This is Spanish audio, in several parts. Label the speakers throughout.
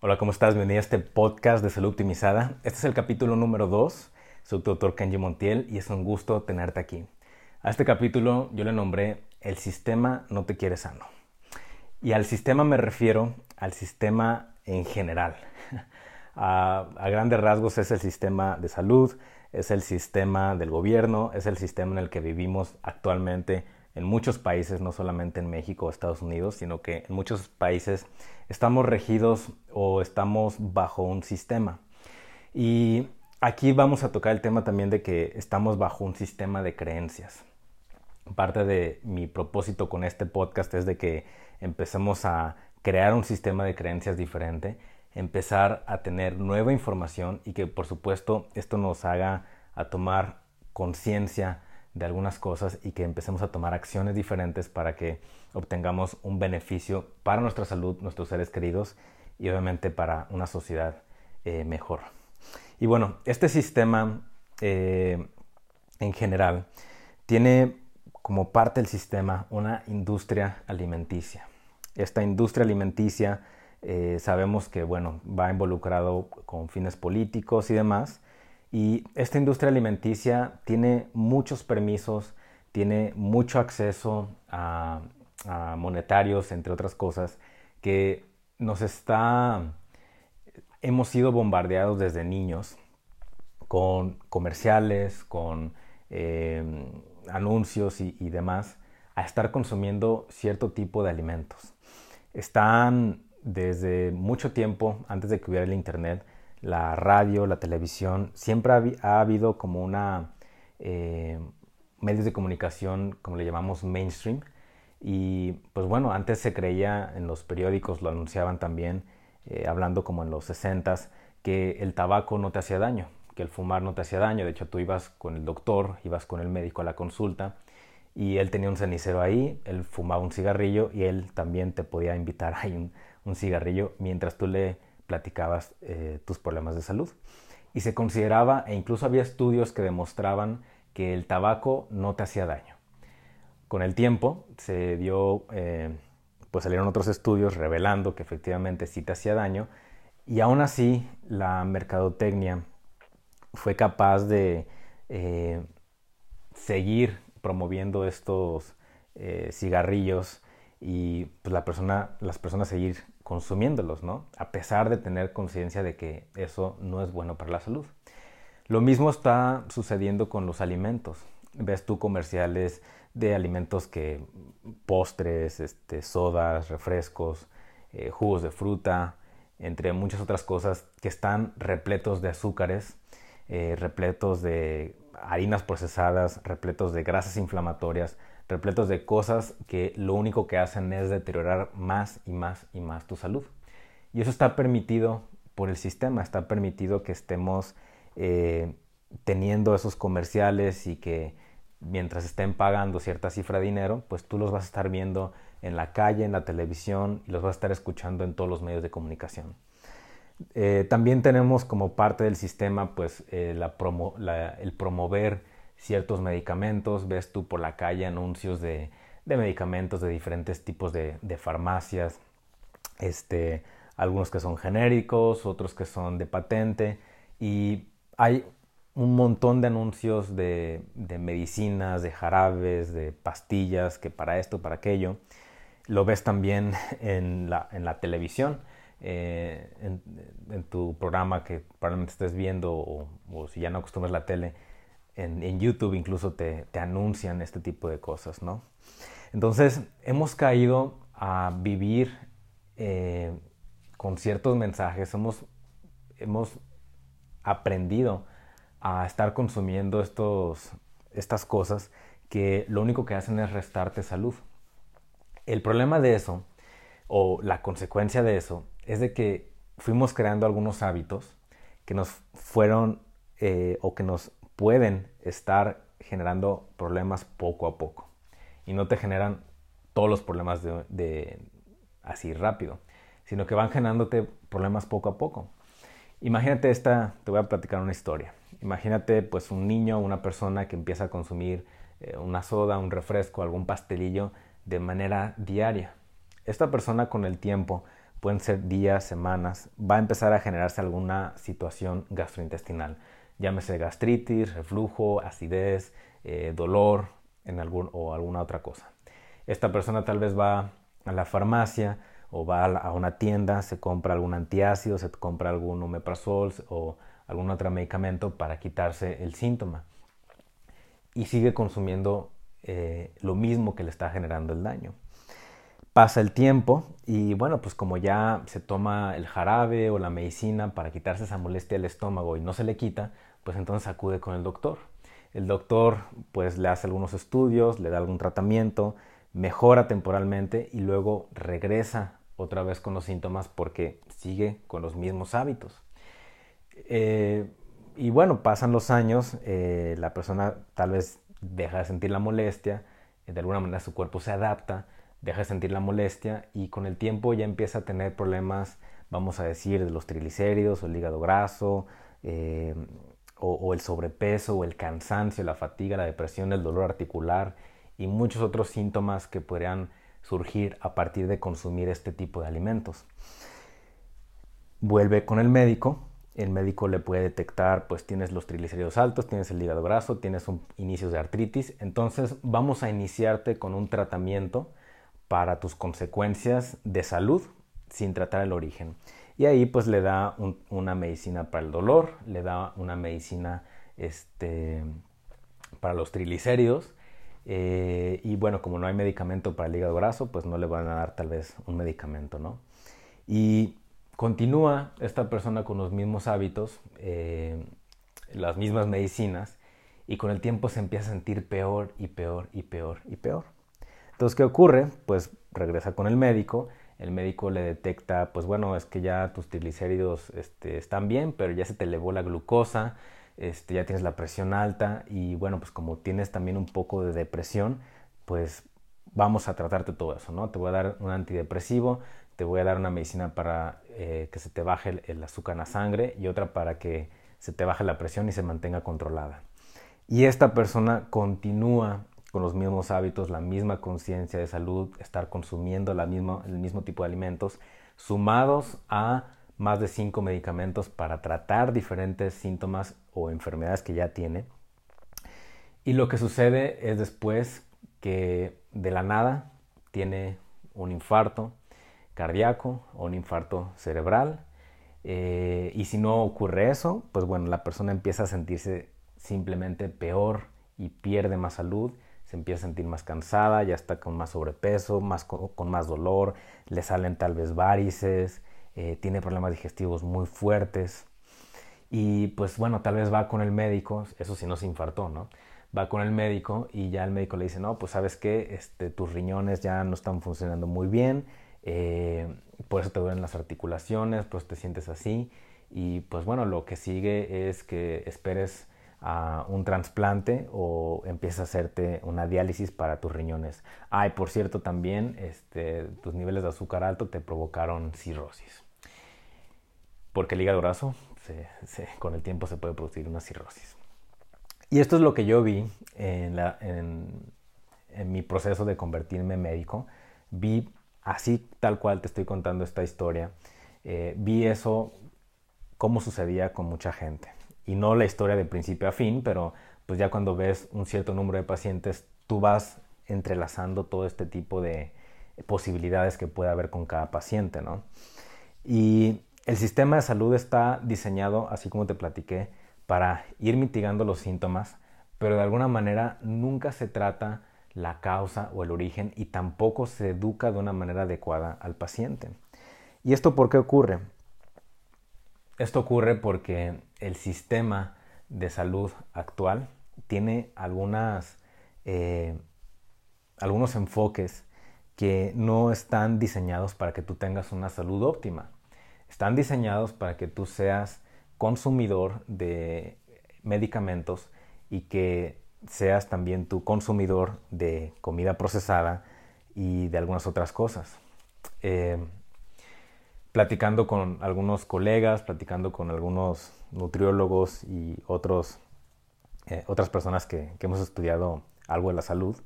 Speaker 1: Hola, ¿cómo estás? Bienvenido a este podcast de Salud Optimizada. Este es el capítulo número 2. Soy tu doctor Kenji Montiel y es un gusto tenerte aquí. A este capítulo yo le nombré El sistema no te quiere sano. Y al sistema me refiero al sistema en general. A, a, grandes rasgos es el sistema de salud, es el sistema del gobierno, es el sistema en el que vivimos actualmente en muchos países, no solamente en México o Estados Unidos, sino que en muchos países estamos regidos o estamos bajo un sistema. Y aquí vamos a tocar el tema también de que estamos bajo un sistema de creencias. Parte de mi propósito con este podcast es de que empecemos a crear un sistema de creencias diferente, empezar a tener nueva información y que por supuesto esto nos haga a tomar conciencia de algunas cosas y que empecemos a tomar acciones diferentes para que obtengamos un beneficio para nuestra salud, nuestros seres queridos y obviamente para una sociedad eh, mejor. Y bueno, este sistema eh, en general tiene como parte del sistema una industria alimenticia. Esta industria alimenticia eh, sabemos que bueno, va involucrado con fines políticos y demás, y esta industria alimenticia tiene muchos permisos, tiene mucho acceso a, monetarios, entre otras cosas, que nos está, hemos sido bombardeados desde niños con comerciales, con eh, anuncios y, y, demás, a estar consumiendo cierto tipo de alimentos. Están desde mucho tiempo, antes de que hubiera el Internet, la radio, la televisión, siempre ha, habido como una eh, medios de comunicación, como le llamamos mainstream. Y pues bueno, antes se creía en los periódicos, lo anunciaban también, eh, hablando como en los 60 que el tabaco no te hacía daño, que el fumar no te hacía daño. De hecho, tú ibas con el doctor, ibas con el médico a la consulta y él tenía un cenicero ahí, él fumaba un cigarrillo y él también te podía invitar ahí un, un cigarrillo mientras tú le platicabas eh, tus problemas de salud. Y se consideraba, e incluso había estudios que demostraban que el tabaco no te hacía daño. Con el tiempo se dio, eh, pues salieron otros estudios revelando que efectivamente sí te hacía daño, y aún así la mercadotecnia fue capaz de eh, seguir promoviendo estos cigarrillos y pues, la persona, las personas seguir consumiéndolos, ¿no? A pesar de tener conciencia de que eso no es bueno para la salud. Lo mismo está sucediendo con los alimentos. Ves tú comerciales de alimentos que postres, este, sodas, refrescos, eh, jugos de fruta, entre muchas otras cosas que están repletos de azúcares, eh, repletos de harinas procesadas, repletos de grasas inflamatorias, repletos de cosas que lo único que hacen es deteriorar más y más y más tu salud. Y eso está permitido por el sistema, está permitido que estemos eh, teniendo esos comerciales y que mientras estén pagando cierta cifra de dinero, pues tú los vas a estar viendo en la calle, en la televisión y los vas a estar escuchando en todos los medios de comunicación. Eh, también tenemos como parte del sistema pues eh, el promover ciertos medicamentos, ves tú por la calle anuncios de, medicamentos de diferentes tipos de, farmacias, este, algunos que son genéricos, otros que son de patente y hay un montón de anuncios de, medicinas, de jarabes, de pastillas, que para esto, para aquello. Lo ves también en la, televisión, eh, en, tu programa que probablemente estés viendo o, o si ya no acostumbras la tele, en, YouTube incluso te, anuncian este tipo de cosas, ¿no? Entonces, hemos caído a vivir eh, con ciertos mensajes, hemos, hemos aprendido a estar consumiendo estos, estas cosas que lo único que hacen es restarte salud. El problema de eso, o la consecuencia de eso, es de que fuimos creando algunos hábitos que nos fueron eh, o que nos pueden estar generando problemas poco a poco y no te generan todos los problemas de, así rápido, sino que van generándote problemas poco a poco. Imagínate esta, te voy a platicar una historia. Imagínate pues un niño, una persona que empieza a consumir eh, una soda, un refresco, algún pastelillo de manera diaria. Esta persona con el tiempo pueden ser días, semanas, va a empezar a generarse alguna situación gastrointestinal. Llámese gastritis, reflujo, acidez, eh, dolor en algún, o alguna otra cosa. Esta persona tal vez va a la farmacia o va a una tienda, se compra algún antiácido, se compra algún omeprazol o algún otro medicamento para quitarse el síntoma. Y sigue consumiendo eh, lo mismo que le está generando el daño. Pasa el tiempo y bueno, pues como ya se toma el jarabe o la medicina para quitarse esa molestia del estómago y no se le quita, pues entonces acude con el doctor. El doctor pues le hace algunos estudios, le da algún tratamiento, mejora temporalmente y luego regresa otra vez con los síntomas porque sigue con los mismos hábitos. Eh, y bueno, pasan los años, eh, la persona tal vez deja de sentir la molestia, de alguna manera su cuerpo se adapta, deja de sentir la molestia y con el tiempo ya empieza a tener problemas, vamos a decir, de los triglicéridos el hígado graso, eh, o, el sobrepeso, o el cansancio, la fatiga, la depresión, el dolor articular y muchos otros síntomas que podrían surgir a partir de consumir este tipo de alimentos. Vuelve con el médico, el médico le puede detectar, pues tienes los triglicéridos altos, tienes el hígado graso, tienes un, inicios de artritis, entonces vamos a iniciarte con un tratamiento para tus consecuencias de salud sin tratar el origen. Y ahí pues le da una medicina para el dolor, le da una medicina este, para los triglicéridos. Eh, y bueno, como no hay medicamento para el hígado graso, pues no le van a dar tal vez un medicamento, ¿no? Y continúa esta persona con los mismos hábitos, eh, las mismas medicinas, y con el tiempo se empieza a sentir peor y peor y peor y peor. Entonces, ¿qué ocurre? Pues regresa con el médico el médico le detecta, pues bueno, es que ya tus triglicéridos este, están bien, pero ya se te elevó la glucosa, este, ya tienes la presión alta y bueno, pues como tienes también un poco de depresión, pues vamos a tratarte todo eso, ¿no? Te voy a dar un antidepresivo, te voy a dar una medicina para eh, que se te baje el azúcar en la sangre y otra para que se te baje la presión y se mantenga controlada. Y esta persona continúa con los mismos hábitos, la misma conciencia de salud, estar consumiendo la misma, el mismo tipo de alimentos, sumados a más de cinco medicamentos para tratar diferentes síntomas o enfermedades que ya tiene. Y lo que sucede es después que de la nada tiene un infarto cardíaco o un infarto cerebral. Eh, y si no ocurre eso, pues bueno, la persona empieza a sentirse simplemente peor y pierde más salud se empieza a sentir más cansada, ya está con más sobrepeso, más con, más dolor, le salen tal vez varices, eh, tiene problemas digestivos muy fuertes. Y pues bueno, tal vez va con el médico, eso sí no se infartó, ¿no? Va con el médico y ya el médico le dice, no, pues sabes que este, tus riñones ya no están funcionando muy bien, eh, por eso te duelen las articulaciones, pues te sientes así y pues bueno, lo que sigue es que esperes a un trasplante o empieza a hacerte una diálisis para tus riñones. Ay, por cierto, también este, tus niveles de azúcar alto te provocaron cirrosis. Porque el hígado graso, con el tiempo se puede producir una cirrosis. Y esto es lo que yo vi en, mi proceso de convertirme en médico. Vi así tal cual te estoy contando esta historia. Eh, vi eso, cómo sucedía con mucha gente y no la historia de principio a fin, pero pues ya cuando ves un cierto número de pacientes, tú vas entrelazando todo este tipo de posibilidades que puede haber con cada paciente, ¿no? Y el sistema de salud está diseñado, así como te platiqué, para ir mitigando los síntomas, pero de alguna manera nunca se trata la causa o el origen y tampoco se educa de una manera adecuada al paciente. ¿Y esto por qué ocurre? Esto ocurre porque el sistema de salud actual tiene eh, algunos enfoques que no están diseñados para que tú tengas una salud óptima. Están diseñados para que tú seas consumidor de medicamentos y que seas también tu consumidor de comida procesada y de algunas otras cosas. Eh, platicando con algunos colegas, platicando con algunos nutriólogos y otros, eh, otras personas que, hemos estudiado algo de la salud,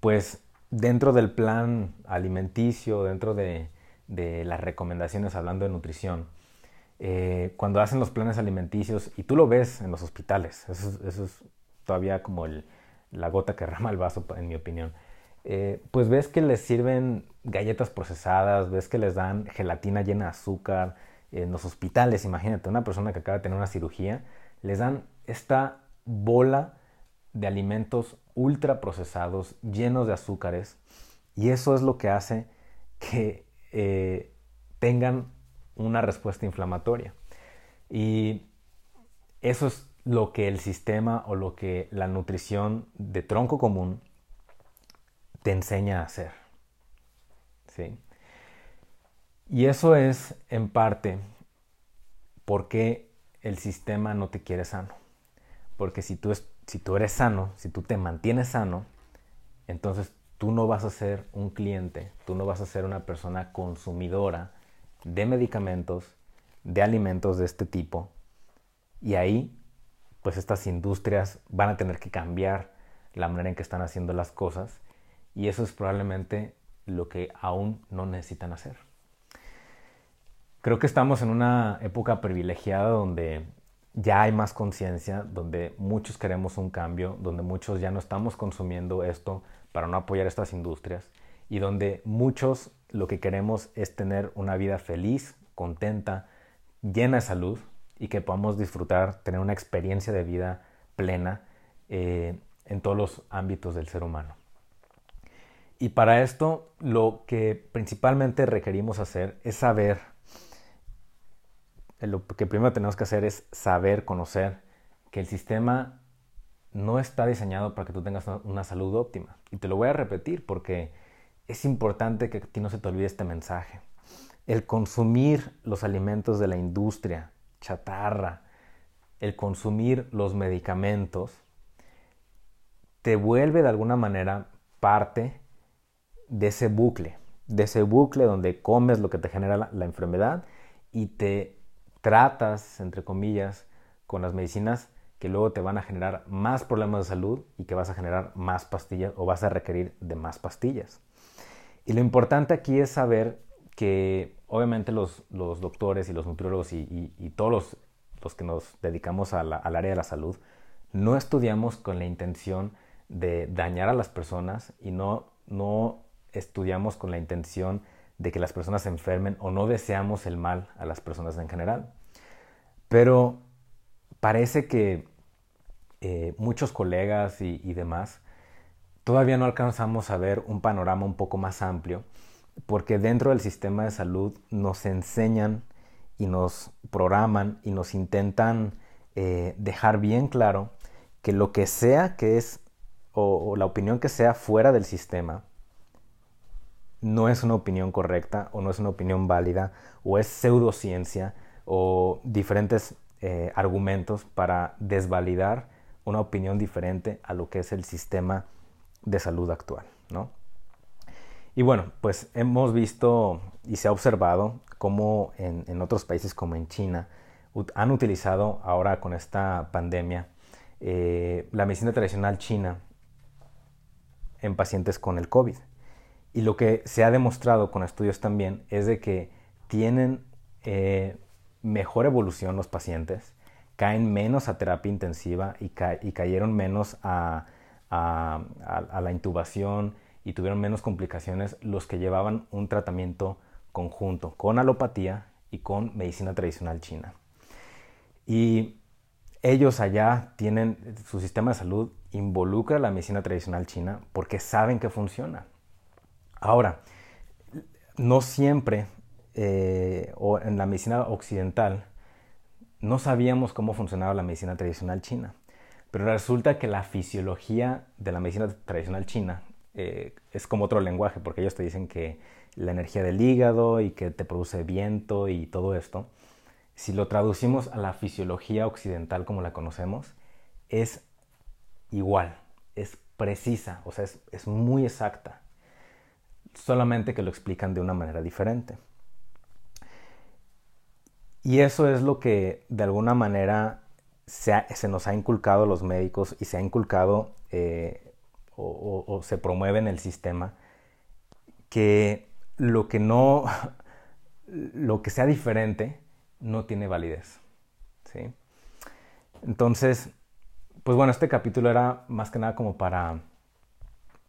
Speaker 1: pues dentro del plan alimenticio, dentro de, las recomendaciones hablando de nutrición, eh, cuando hacen los planes alimenticios, y tú lo ves en los hospitales, eso, es todavía como la gota que rama el vaso, en mi opinión, eh, pues ves que les sirven galletas procesadas, ves que les dan gelatina llena de azúcar, en los hospitales, imagínate, una persona que acaba de tener una cirugía, les dan esta bola de alimentos ultra procesados, llenos de azúcares, y eso es lo que hace que eh, tengan una respuesta inflamatoria. Y eso es lo que el sistema o lo que la nutrición de tronco común te enseña a hacer. ¿Sí? Y eso es en parte porque el sistema no te quiere sano. Porque si tú, si tú eres sano, si tú te mantienes sano, entonces tú no vas a ser un cliente, tú no vas a ser una persona consumidora de medicamentos, de alimentos de este tipo. Y ahí, pues estas industrias van a tener que cambiar la manera en que están haciendo las cosas. Y eso es probablemente lo que aún no necesitan hacer. Creo que estamos en una época privilegiada donde ya hay más conciencia, donde muchos queremos un cambio, donde muchos ya no estamos consumiendo esto para no apoyar estas industrias y donde muchos lo que queremos es tener una vida feliz, contenta, llena de salud y que podamos disfrutar, tener una experiencia de vida plena eh, en todos los ámbitos del ser humano. Y para esto lo que principalmente requerimos hacer es saber, lo que primero tenemos que hacer es saber, conocer que el sistema no está diseñado para que tú tengas una salud óptima. Y te lo voy a repetir porque es importante que a ti no se te olvide este mensaje. El consumir los alimentos de la industria, chatarra, el consumir los medicamentos, te vuelve de alguna manera parte de ese bucle, de ese bucle donde comes lo que te genera la, la enfermedad y te tratas, entre comillas, con las medicinas que luego te van a generar más problemas de salud y que vas a generar más pastillas o vas a requerir de más pastillas. Y lo importante aquí es saber que obviamente los, doctores y los nutriólogos y, todos los, que nos dedicamos al área de la salud, no estudiamos con la intención de dañar a las personas y no, no estudiamos con la intención de que las personas se enfermen o no deseamos el mal a las personas en general. Pero parece que eh, muchos colegas y, demás, todavía no alcanzamos a ver un panorama un poco más amplio, porque dentro del sistema de salud nos enseñan y nos programan y nos intentan eh, dejar bien claro que lo que sea que es, o, la opinión que sea fuera del sistema, no es una opinión correcta o no es una opinión válida o es pseudociencia o diferentes eh, argumentos para desvalidar una opinión diferente a lo que es el sistema de salud actual, ¿no? Y bueno, pues hemos visto y se ha observado cómo en, otros países como en China han utilizado ahora con esta pandemia eh, la medicina tradicional china en pacientes con el COVID. Y lo que se ha demostrado con estudios también es de que tienen eh, mejor evolución los pacientes, caen menos a terapia intensiva y, cayeron menos a, la intubación y tuvieron menos complicaciones los que llevaban un tratamiento conjunto con alopatía y con medicina tradicional china. Y ellos allá tienen, su sistema de salud involucra la medicina tradicional china porque saben que funciona. Ahora, no siempre, eh, o en la medicina occidental, no sabíamos cómo funcionaba la medicina tradicional china, pero resulta que la fisiología de la medicina tradicional china eh, es como otro lenguaje, porque ellos te dicen que la energía del hígado y que te produce viento y todo esto, si lo traducimos a la fisiología occidental como la conocemos, es igual, es precisa, o sea, es, es muy exacta, solamente que lo explican de una manera diferente. Y eso es lo que de alguna manera se, nos ha inculcado a los médicos y se ha inculcado eh, o, se promueve en el sistema que lo que no, lo que sea diferente no tiene validez. ¿sí? Entonces, pues bueno, este capítulo era más que nada como para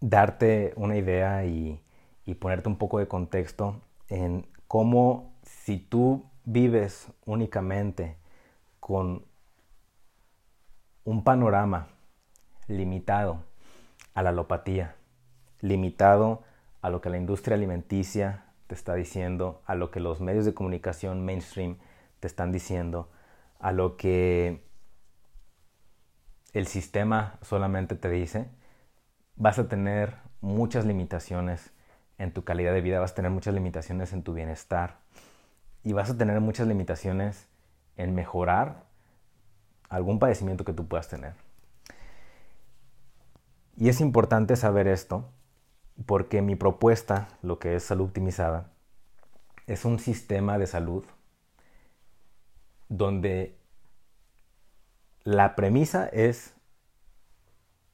Speaker 1: darte una idea y, y ponerte un poco de contexto en cómo si tú vives únicamente con un panorama limitado a la alopatía, limitado a lo que la industria alimenticia te está diciendo, a lo que los medios de comunicación mainstream te están diciendo, a lo que el sistema solamente te dice, vas a tener muchas limitaciones en tu calidad de vida, vas a tener muchas limitaciones en tu bienestar y vas a tener muchas limitaciones en mejorar algún padecimiento que tú puedas tener. Y es importante saber esto porque mi propuesta, lo que es salud optimizada, es un sistema de salud donde la premisa es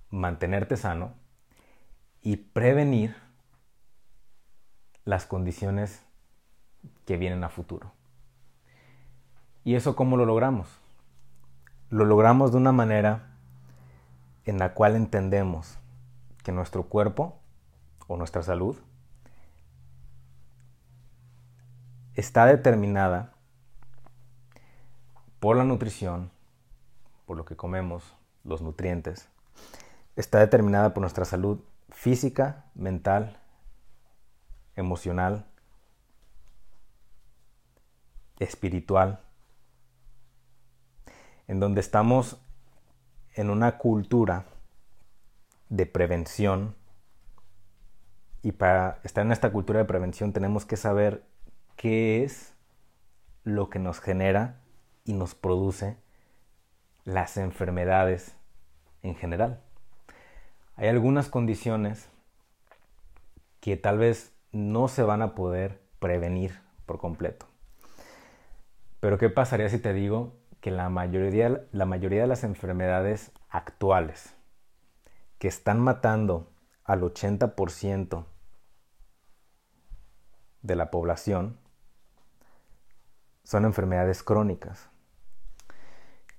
Speaker 1: mantenerte sano y prevenir las condiciones que vienen a futuro. ¿Y eso cómo lo logramos? Lo logramos de una manera en la cual entendemos que nuestro cuerpo o nuestra salud está determinada por la nutrición, por lo que comemos, los nutrientes, está determinada por nuestra salud física, mental, emocional, espiritual, en donde estamos en una cultura de prevención y para estar en esta cultura de prevención tenemos que saber qué es lo que nos genera y nos produce las enfermedades en general. Hay algunas condiciones que tal vez no se van a poder prevenir por completo. Pero ¿qué pasaría si te digo que la mayoría, la mayoría de las enfermedades actuales que están matando al 80% de la población son enfermedades crónicas.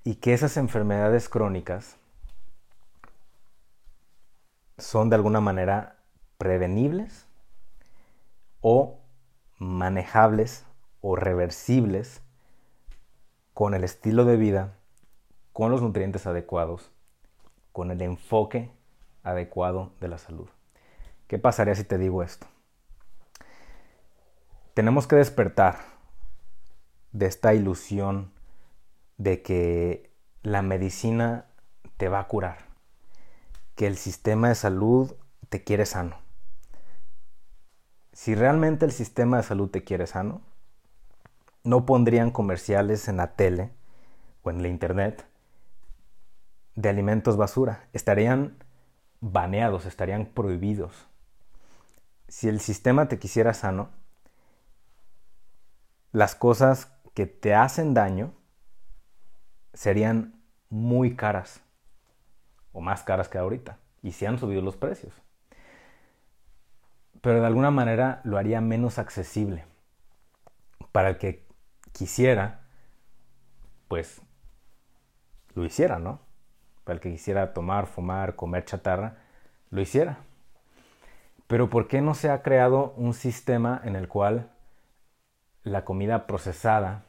Speaker 1: Y que esas enfermedades crónicas son de alguna manera prevenibles o manejables o reversibles con el estilo de vida, con los nutrientes adecuados, con el enfoque adecuado de la salud. ¿Qué pasaría si te digo esto? Tenemos que despertar de esta ilusión de que la medicina te va a curar, que el sistema de salud te quiere sano. Si realmente el sistema de salud te quiere sano, no pondrían comerciales en la tele o en la internet de alimentos basura. Estarían baneados, estarían prohibidos. Si el sistema te quisiera sano, las cosas que te hacen daño serían muy caras o más caras que ahorita y se han subido los precios. Pero de alguna manera lo haría menos accesible para el que quisiera, pues lo hiciera, ¿no? Para el que quisiera tomar, fumar, comer chatarra, lo hiciera. Pero ¿por qué no se ha creado un sistema en el cual la comida procesada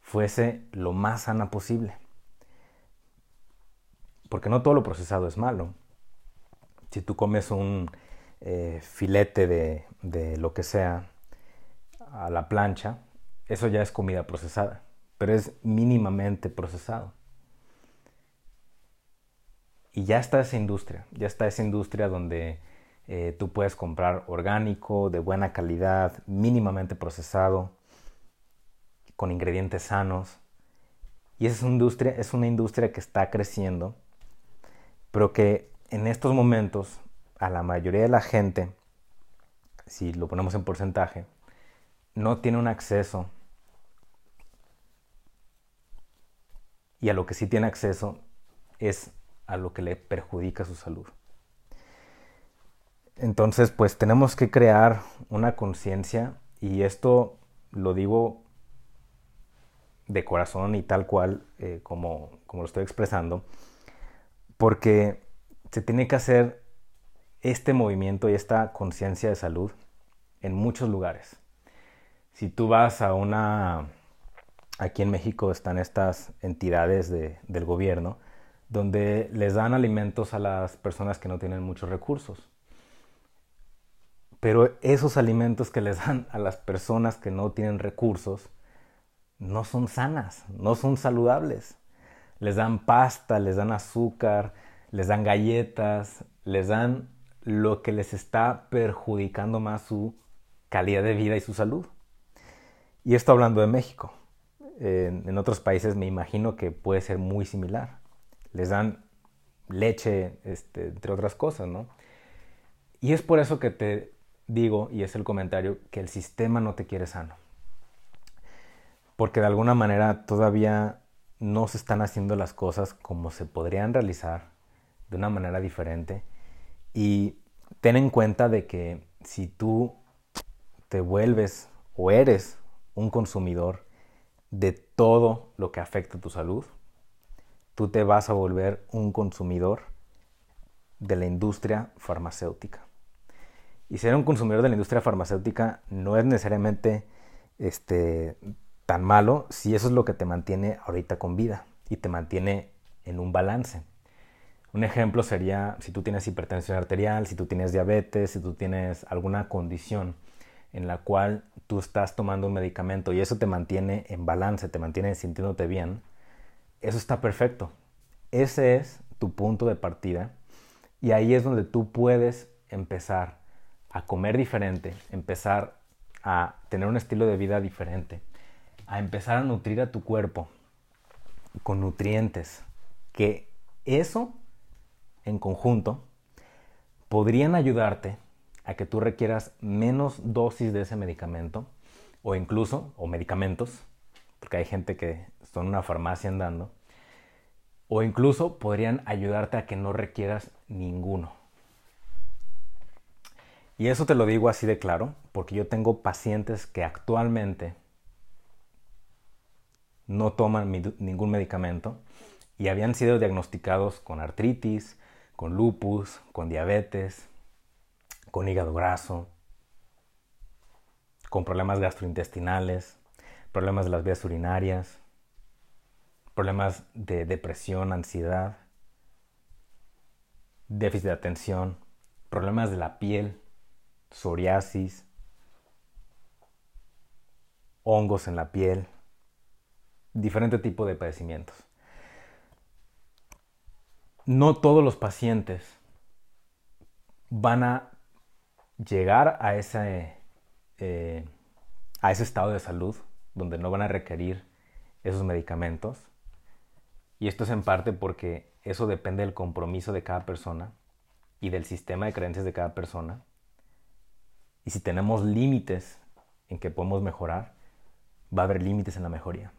Speaker 1: fuese lo más sana posible? Porque no todo lo procesado es malo. Si tú comes un eh, filete de, de lo que sea a la plancha, eso ya es comida procesada, pero es mínimamente procesado. Y ya está esa industria, ya está esa industria donde eh, tú puedes comprar orgánico, de buena calidad, mínimamente procesado, con ingredientes sanos. Y esa industria es una industria que está creciendo, pero que en estos momentos a la mayoría de la gente, si lo ponemos en porcentaje, no tiene un acceso y a lo que sí tiene acceso es a lo que le perjudica su salud. Entonces, pues tenemos que crear una conciencia y esto lo digo de corazón y tal cual eh, como, como lo estoy expresando, porque se tiene que hacer este movimiento y esta conciencia de salud en muchos lugares. Si tú vas a una... Aquí en México están estas entidades del gobierno donde les dan alimentos a las personas que no tienen muchos recursos. Pero esos alimentos que les dan a las personas que no tienen recursos no son sanas, no son saludables. Les dan pasta, les dan azúcar, les dan galletas, les dan lo que les está perjudicando más su calidad de vida y su salud. Y esto hablando de México. En, otros países me imagino que puede ser muy similar. Les dan leche, este, entre otras cosas, ¿no? Y es por eso que te digo, y es el comentario, que el sistema no te quiere sano. Porque de alguna manera todavía no se están haciendo las cosas como se podrían realizar de una manera diferente. Y ten en cuenta de que si tú te vuelves o eres un consumidor de todo lo que afecta tu salud, tú te vas a volver un consumidor de la industria farmacéutica. Y ser un consumidor de la industria farmacéutica no es necesariamente este, tan malo si eso es lo que te mantiene ahorita con vida y te mantiene en un balance. Un ejemplo sería si tú tienes hipertensión arterial, si tú tienes diabetes, si tú tienes alguna condición en la cual tú estás tomando un medicamento y eso te mantiene en balance, te mantiene sintiéndote bien, eso está perfecto. Ese es tu punto de partida y ahí es donde tú puedes empezar a comer diferente, empezar a tener un estilo de vida diferente, a empezar a nutrir a tu cuerpo con nutrientes, que eso en conjunto podrían ayudarte a que tú requieras menos dosis de ese medicamento o incluso, o medicamentos, porque hay gente que son una farmacia andando, o incluso podrían ayudarte a que no requieras ninguno. Y eso te lo digo así de claro, porque yo tengo pacientes que actualmente no toman ningún medicamento y habían sido diagnosticados con artritis, con lupus, con diabetes, con hígado graso, con problemas gastrointestinales, problemas de las vías urinarias, problemas de depresión, ansiedad, déficit de atención, problemas de la piel, psoriasis, hongos en la piel, diferente tipo de padecimientos. No todos los pacientes van a llegar a ese, eh, a ese estado de salud donde no van a requerir esos medicamentos. Y esto es en parte porque eso depende del compromiso de cada persona y del sistema de creencias de cada persona. Y si tenemos límites en que podemos mejorar, va a haber límites en la mejoría.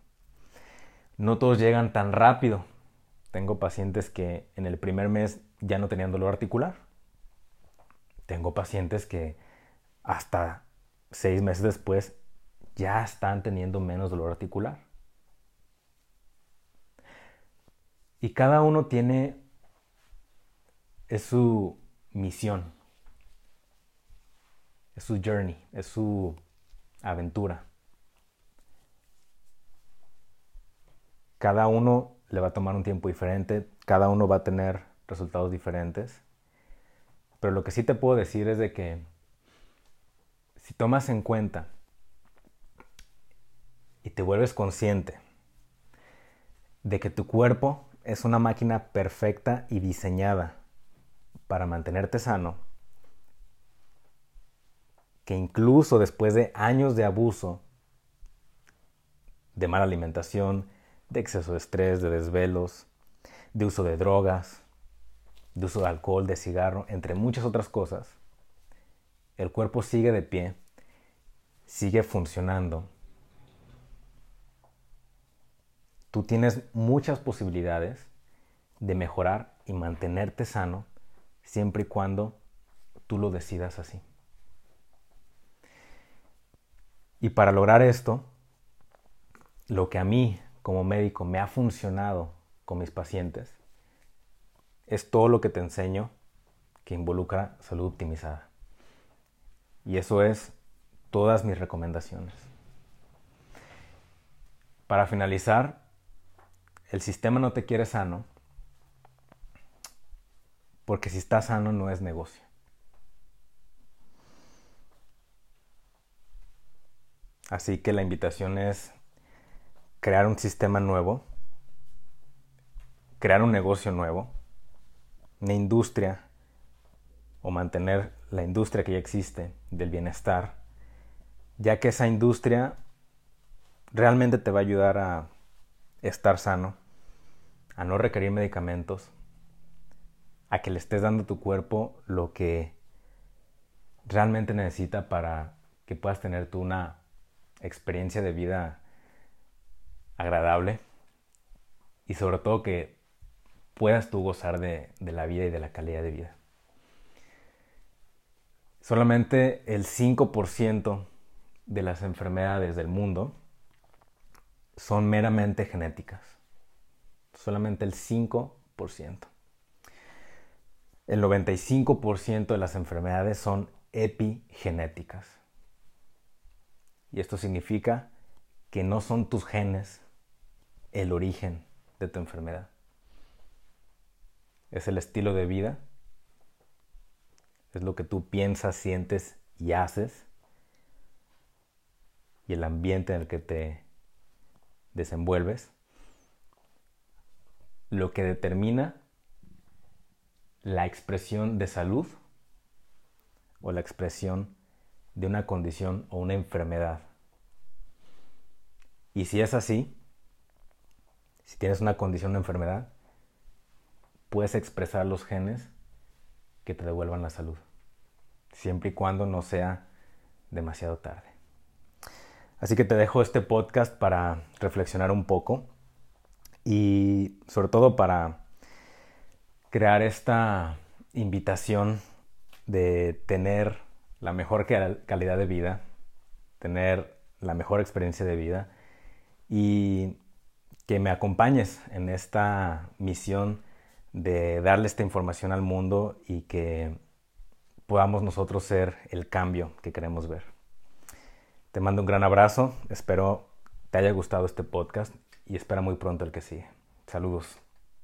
Speaker 1: No todos llegan tan rápido. Tengo pacientes que en el primer mes ya no tenían dolor articular tengo pacientes que hasta seis meses después ya están teniendo menos dolor articular. Y cada uno tiene, es su misión, es su journey, es su aventura. Cada uno le va a tomar un tiempo diferente, cada uno va a tener resultados diferentes. Pero lo que sí te puedo decir es de que si tomas en cuenta y te vuelves consciente de que tu cuerpo es una máquina perfecta y diseñada para mantenerte sano, que incluso después de años de abuso, de mala alimentación, de exceso de estrés, de desvelos, de uso de drogas, de uso de alcohol, de cigarro, entre muchas otras cosas, el cuerpo sigue de pie, sigue funcionando. Tú tienes muchas posibilidades de mejorar y mantenerte sano siempre y cuando tú lo decidas así. Y para lograr esto, lo que a mí como médico me ha funcionado con mis pacientes es todo lo que te enseño que involucra salud optimizada. Y eso es todas mis recomendaciones. Para finalizar, el sistema no te quiere sano porque si estás sano no es negocio. Así que la invitación es crear un sistema nuevo, crear un negocio nuevo, una industria o mantener la industria que ya existe del bienestar, ya que esa industria realmente te va a ayudar a estar sano, a no requerir medicamentos, a que le estés dando a tu cuerpo lo que realmente necesita para que puedas tener tú una experiencia de vida agradable y sobre todo que puedas tú gozar de, la vida y de la calidad de vida. Solamente el 5% de las enfermedades del mundo son meramente genéticas. Solamente el 5%. El 95% de las enfermedades son epigenéticas. Y esto significa que no son tus genes el origen de tu enfermedad. Es el estilo de vida, es lo que tú piensas, sientes y haces, y el ambiente en el que te desenvuelves, lo que determina la expresión de salud o la expresión de una condición o una enfermedad. Y si es así, si tienes una condición de enfermedad, puedes expresar los genes que te devuelvan la salud, siempre y cuando no sea demasiado tarde. Así que te dejo este podcast para reflexionar un poco y sobre todo para crear esta invitación de tener la mejor calidad de vida, tener la mejor experiencia de vida y que me acompañes en esta misión de darle esta información al mundo y que podamos nosotros ser el cambio que queremos ver. Te mando un gran abrazo, espero te haya gustado este podcast y espera muy pronto el que sigue. Saludos.